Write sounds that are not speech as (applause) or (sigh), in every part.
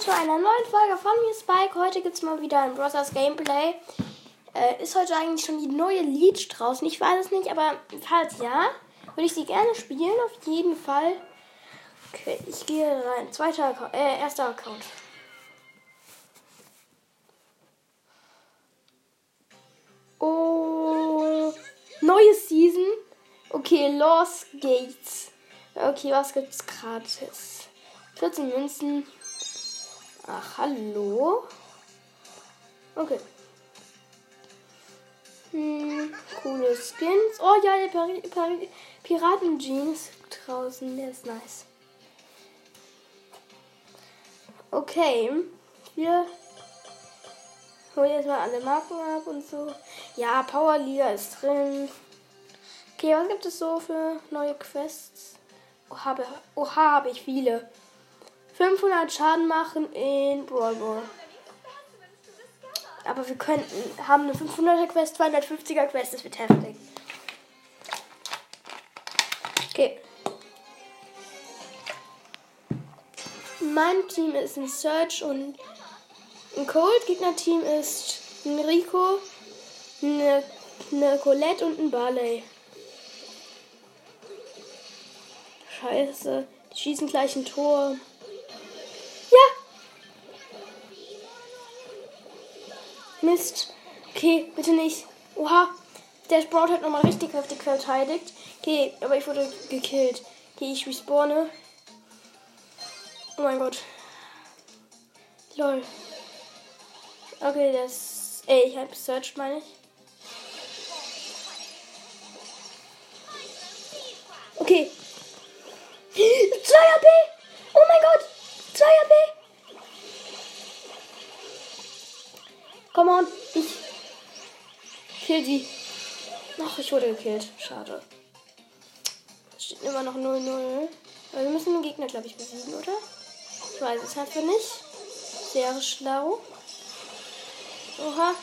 zu einer neuen Folge von mir, Spike. Heute gibt es mal wieder ein Brothers Gameplay. Äh, ist heute eigentlich schon die neue Lead draußen? Ich weiß es nicht, aber falls ja, würde ich sie gerne spielen, auf jeden Fall. Okay, ich gehe rein. Zweiter Account, äh, erster Account. Oh, neue Season. Okay, Lost Gates. Okay, was gibt's gratis? 14 Münzen. Ach, hallo. Okay. Hm, coole Skins. Oh ja, der Pir Pir Piraten-Jeans draußen. Der ist nice. Okay. Wir holen jetzt mal alle Marken ab und so. Ja, Powerliga ist drin. Okay, was gibt es so für neue Quests? Oha, habe ich viele. 500 Schaden machen in Brawl Ball. Aber wir könnten, haben eine 500er Quest, 250er Quest, das wird heftig. Okay. Mein Team ist ein Search und ein Cold. Gegner-Team ist ein Rico, eine, eine Colette und ein Barley. Scheiße. Die schießen gleich ein Tor. Mist. Okay, bitte nicht. Oha. Der Sprout hat nochmal richtig heftig verteidigt. Okay, aber ich wurde gekillt. Okay, ich respawne. Oh mein Gott. Lol. Okay, das. Ey, ich hab Search, meine ich. Okay. (gasps) 2 AP! Oh mein Gott! 2 AP! Come on, ich kill die. Ach, ich wurde gekillt. Schade. Es steht immer noch 0-0. Aber wir müssen den Gegner, glaube ich, besiegen, oder? Ich weiß es einfach nicht. Sehr schlau. Oha.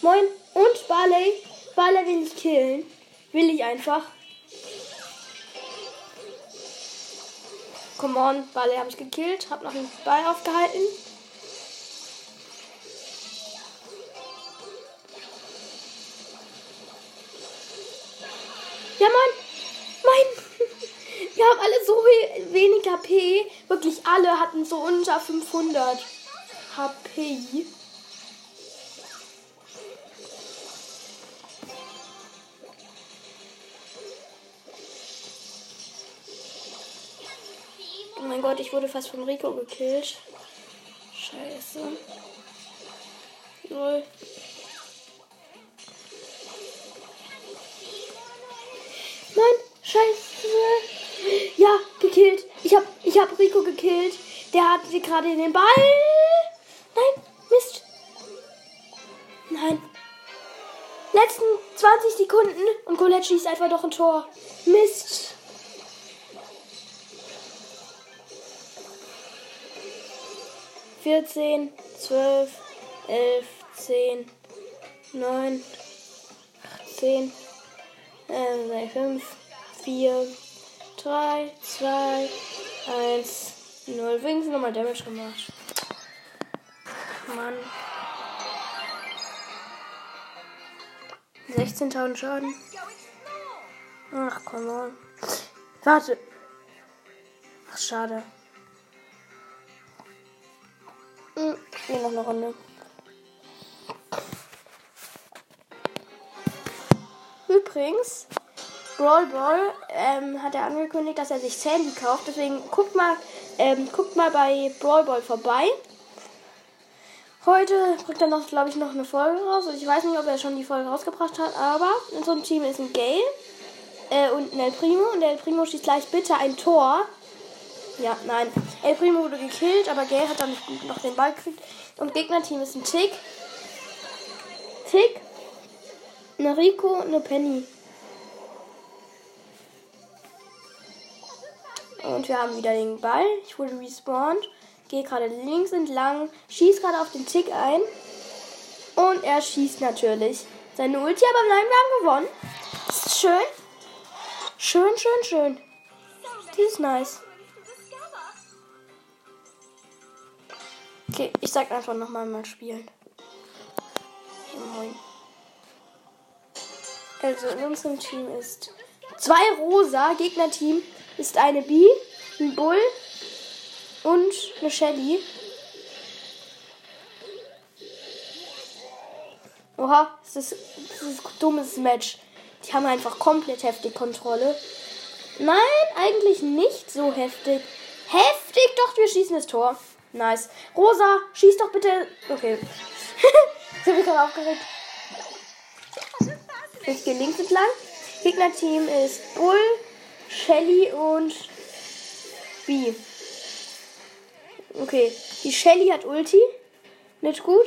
Moin. Und Barley. Barley will ich killen. Will ich einfach. Come on. Barley habe ich gekillt. Hab noch einen Ball aufgehalten. Ja, Mann. Mein. (laughs) Wir haben alle so wenig HP. Wirklich alle hatten so unter 500 HP. Oh mein Gott, ich wurde fast von Rico gekillt. Scheiße. Null. Scheiße. Ja, gekillt. Ich hab, ich hab Rico gekillt. Der hat sie gerade in den Ball. Nein, Mist. Nein. Letzten 20 Sekunden und Colette schießt einfach doch ein Tor. Mist. Vierzehn, zwölf, elf, zehn, neun, zehn, äh, fünf. 4, 3, 2, 1, 0. Wenigstens nochmal Damage gemacht. Mann. 16.000 Schaden. Ach, komm on. Warte. Ach, schade. Hm, hier noch eine Runde. Übrigens, Brawl Ball ähm, hat er angekündigt, dass er sich Sandy kauft. Deswegen guckt mal, ähm, guckt mal bei Brawl Ball vorbei. Heute bringt er noch, glaube ich, noch eine Folge raus. Also ich weiß nicht, ob er schon die Folge rausgebracht hat, aber in so einem Team ist ein Gale äh, und ein El Primo. Und El Primo schießt gleich bitte ein Tor. Ja, nein. El Primo wurde gekillt, aber Gale hat dann noch den Ball gekriegt. Und Gegnerteam ist ein Tick. Tick, eine Rico und eine Penny. Und wir haben wieder den Ball. Ich wurde respawned. Gehe gerade links entlang. Schieß gerade auf den Tick ein. Und er schießt natürlich seine Ulti. Aber nein, wir haben gewonnen. Das ist schön. Schön, schön, schön. Die ist nice. Okay, ich sag einfach nochmal mal spielen. Also in unserem Team ist zwei Rosa. Gegnerteam ist eine B, ein Bull und eine Shelly. Oha, das ist, das ist ein dummes Match. Die haben einfach komplett heftig Kontrolle. Nein, eigentlich nicht so heftig. Heftig, doch, wir schießen das Tor. Nice. Rosa, schieß doch bitte. Okay. ich habe mich gerade aufgeregt. Ich gehe links entlang. Gegnerteam ist Bull, Shelly und B. Okay, die Shelly hat Ulti. Nicht gut.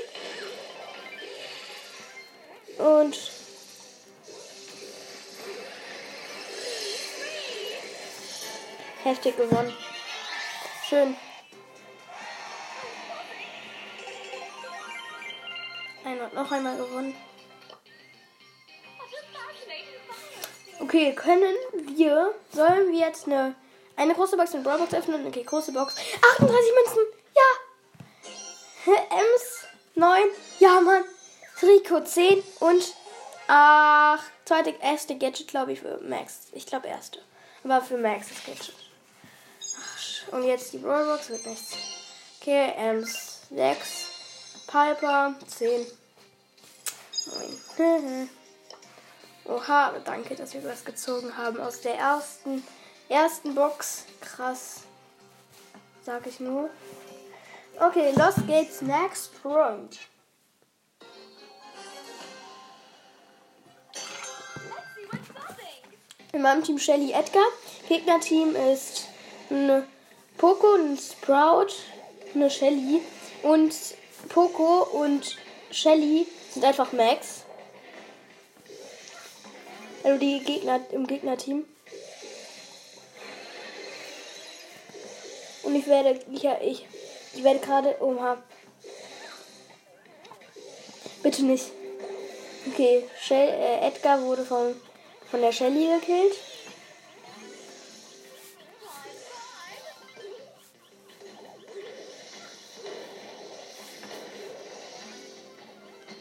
Und heftig gewonnen. Schön. Einmal, noch einmal gewonnen. Okay, können wir, sollen wir jetzt eine, eine große Box mit Brawlbox öffnen? Okay, große Box. 38 Münzen! Ja! (laughs) Ems 9. Ja, Mann. Rico 10 und ach, zweite, erste Gadget, glaube ich, für Max. Ich glaube, erste. Aber für Max das Gadget. Ach, und jetzt die Brawlbox wird nichts. Okay, Ems 6. Piper 10. 9. (laughs) Oha, danke, dass wir was gezogen haben aus der ersten, ersten Box. Krass. Sag ich nur. Okay, los geht's. Next round. In meinem Team Shelly Edgar. Gegnerteam ist eine Poco, ein Sprout, eine Shelly. Und Poco und Shelly sind einfach Max. Also die Gegner im Gegnerteam. Und ich werde, ich, ich, ich werde gerade, oha. Bitte nicht. Okay, Shell, äh, Edgar wurde von, von der Shelly gekillt.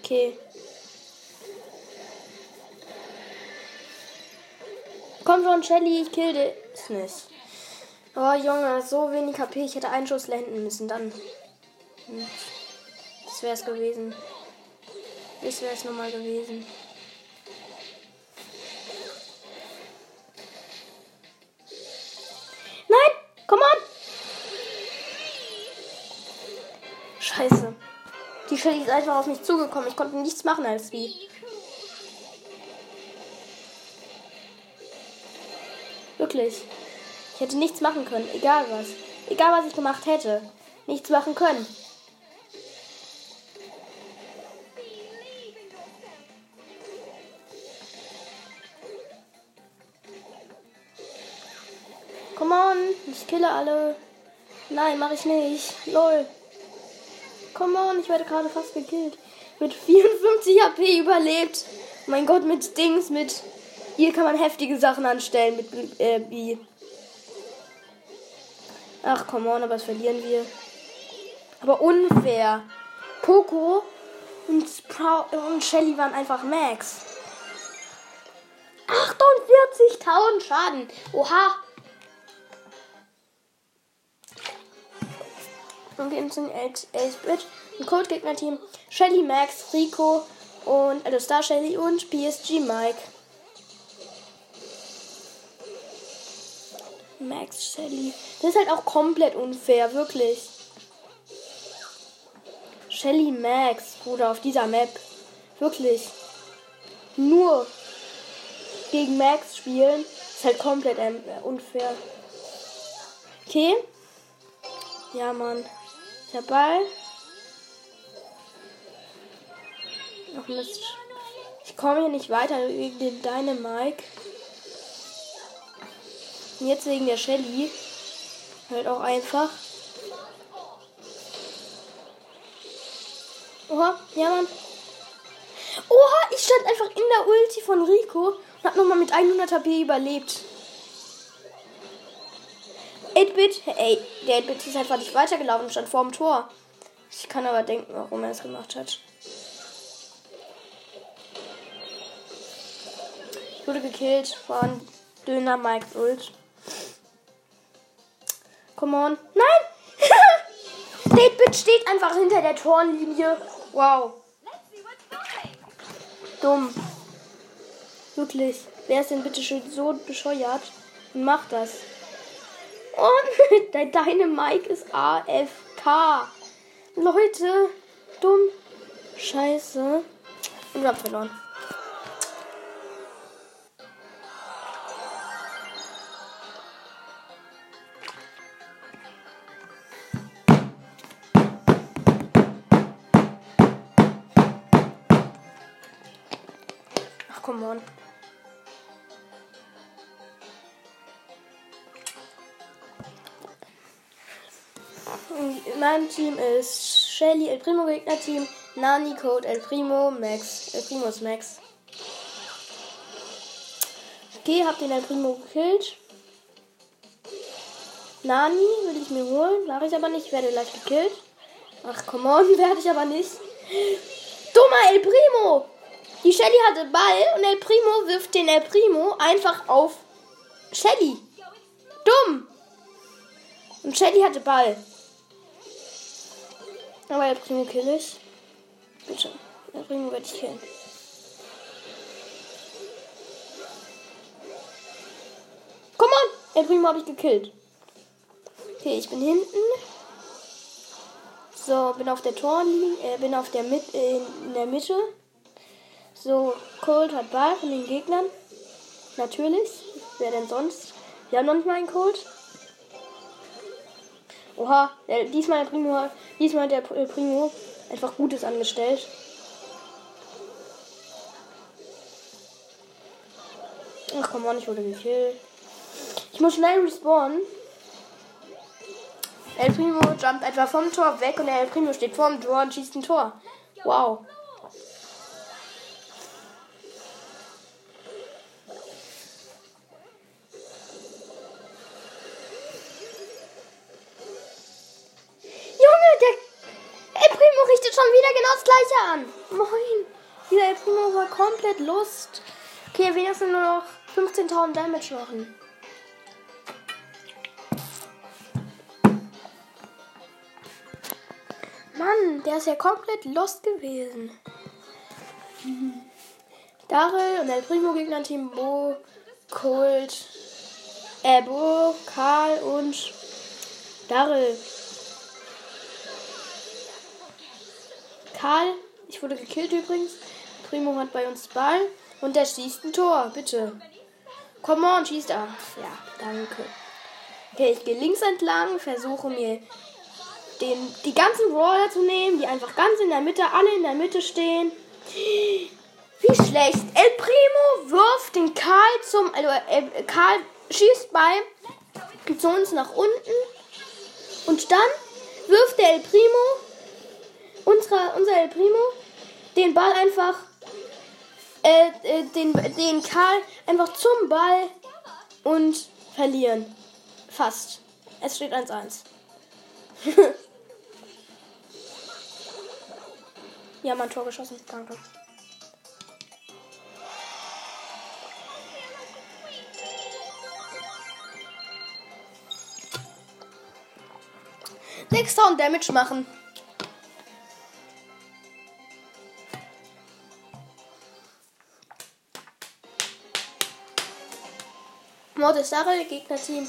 Okay. Komm schon, Shelly, ich kill es nicht. Oh, Junge, so wenig KP. Ich hätte einen Schuss landen müssen. Dann. Das wäre es gewesen. Das wäre es nochmal gewesen. Nein! Komm on! Scheiße. Die Shelly ist einfach auf mich zugekommen. Ich konnte nichts machen als wie. Wirklich. Ich hätte nichts machen können, egal was. Egal was ich gemacht hätte. Nichts machen können. Come on, ich kille alle. Nein, mache ich nicht. Lol. Come on, ich werde gerade fast gekillt. Mit 54 HP überlebt. Mein Gott, mit Dings, mit hier kann man heftige Sachen anstellen mit äh, wie. Ach, come on, aber das verlieren wir. Aber unfair. Poco und Sprout und Shelly waren einfach Max. 48.000 Schaden. Oha. Und wir sind 11-Bit. Ein Code-Gegner-Team. Shelly, Max, Rico und also Star Shelly und PSG Mike. Max Shelly. Das ist halt auch komplett unfair, wirklich. Shelly Max, Bruder, auf dieser Map. Wirklich. Nur gegen Max spielen ist halt komplett äh, unfair. Okay. Ja, Mann. Der Ball. Ach Mist. Ich komme hier nicht weiter wegen dem Dynamike. Und jetzt wegen der Shelly. Halt auch einfach. Oha, ja Mann. Oha, ich stand einfach in der Ulti von Rico und hab nochmal mit 100 HP überlebt. 8-Bit, ey, der 8-Bit ist einfach nicht weitergelaufen und stand vorm Tor. Ich kann aber denken, warum er es gemacht hat. Ich wurde gekillt von Döner Mike Ult. Come on. Nein! (laughs) Datebit steht einfach hinter der Torlinie. Wow. Dumm. Wirklich. Wer ist denn bitte schön so bescheuert und macht das? Und (laughs) deine Mike ist AFK. Leute, dumm. Scheiße. Und wir haben verloren. In meinem Team ist Shelly, El Primo Gegner-Team, Nani, Code, El Primo, Max. El Primo ist Max. Okay, hab den El Primo gekillt. Nani will ich mir holen, mache ich aber nicht, ich werde gleich gekillt. Ach, come on, (laughs) werde ich aber nicht. Dummer El Primo! Die Shelly hatte Ball und El Primo wirft den El Primo einfach auf Shelly. Dumm! Und Shelly hatte Ball. Aber El Primo kill ich. Bitte. El Primo werde ich killen. Komm on! El Primo habe ich gekillt. Okay, ich bin hinten. So, bin auf der Torlinie, äh, bin auf der Mit äh, in der Mitte. So, Cold hat Ball von den Gegnern. Natürlich. Wer denn sonst? Wir haben noch nicht mal einen Cold. Oha, der, diesmal, der Primo, diesmal hat der Primo einfach Gutes angestellt. Ach komm on, ich wurde gekillt. Ich muss schnell respawnen. El Primo jumpt etwa vom Tor weg und der El Primo steht vor dem Tor und schießt ein Tor. Wow. Wieder genau das gleiche an. Moin. Dieser El Primo war komplett Lust. Okay, wenigstens nur noch 15.000 Damage machen. Mann, der ist ja komplett lost gewesen. Daryl und El Primo Gegner Team Bo, Colt, äh, Karl und Daryl. Karl, ich wurde gekillt übrigens. Primo hat bei uns Ball und der schießt ein Tor, bitte. Come on, schießt er. Ja, danke. Okay, ich gehe links entlang, versuche mir den, die ganzen Brawler zu nehmen, die einfach ganz in der Mitte, alle in der Mitte stehen. Wie schlecht. El Primo wirft den Karl zum. Also, äh, Karl schießt bei zu uns nach unten. Und dann wirft der El Primo, unser, unser El Primo, den Ball einfach. Äh, äh, den, den Karl einfach zum Ball und verlieren. Fast. Es steht 1-1. (laughs) Ja, mein Tor geschossen. Danke. Sechstausend Damage machen. Mordes Darrell, Gegnerteam.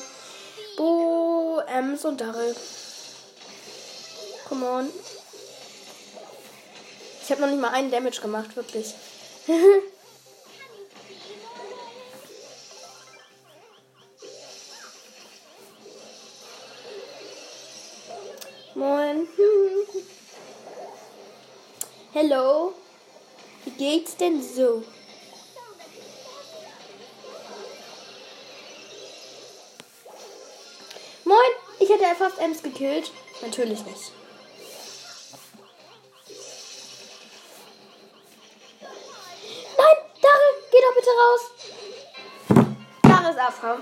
Bo, Ems und Darrell. Come on. Ich habe noch nicht mal einen Damage gemacht, wirklich. (laughs) Moin. (laughs) Hello. Wie geht's denn so? fast Ems gekillt? Natürlich nicht. Nein, Daryl, geh doch bitte raus. Daryl ist Afra.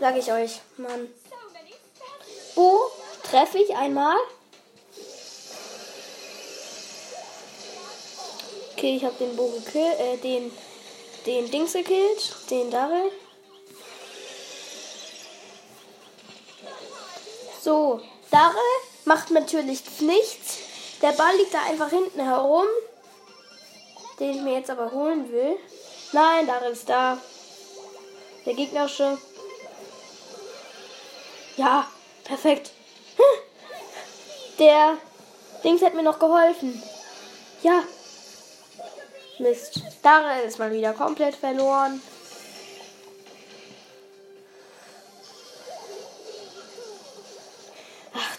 Sag ich euch, Mann. Wo treffe ich einmal? Okay, ich habe den Bo gekillt, äh, den, den Dings gekillt, den Daryl. So, Darrell macht natürlich nichts. Der Ball liegt da einfach hinten herum, den ich mir jetzt aber holen will. Nein, Darrell ist da. Der gegnerische. Ja, perfekt. (laughs) Der Dings hat mir noch geholfen. Ja. Mist. Darrell ist mal wieder komplett verloren.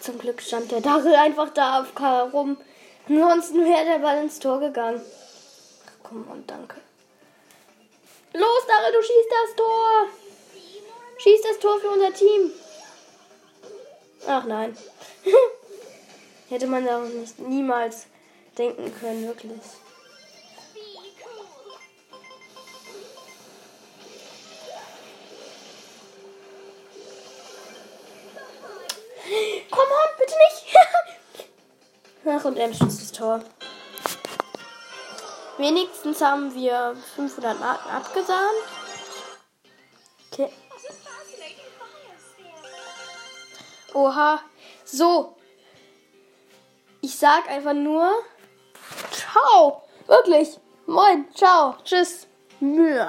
Zum Glück stand der Darrell einfach da auf K rum. Ansonsten wäre der Ball ins Tor gegangen. Komm und danke. Los, Darrell, du schießt das Tor. Schieß das Tor für unser Team. Ach nein. (laughs) Hätte man da nicht niemals denken können, wirklich. Und er schießt das Tor. Wenigstens haben wir 500 Marken abgesahnt. Okay. Oha. So. Ich sag einfach nur. Ciao. Wirklich. Moin. Ciao. Tschüss. Mühe.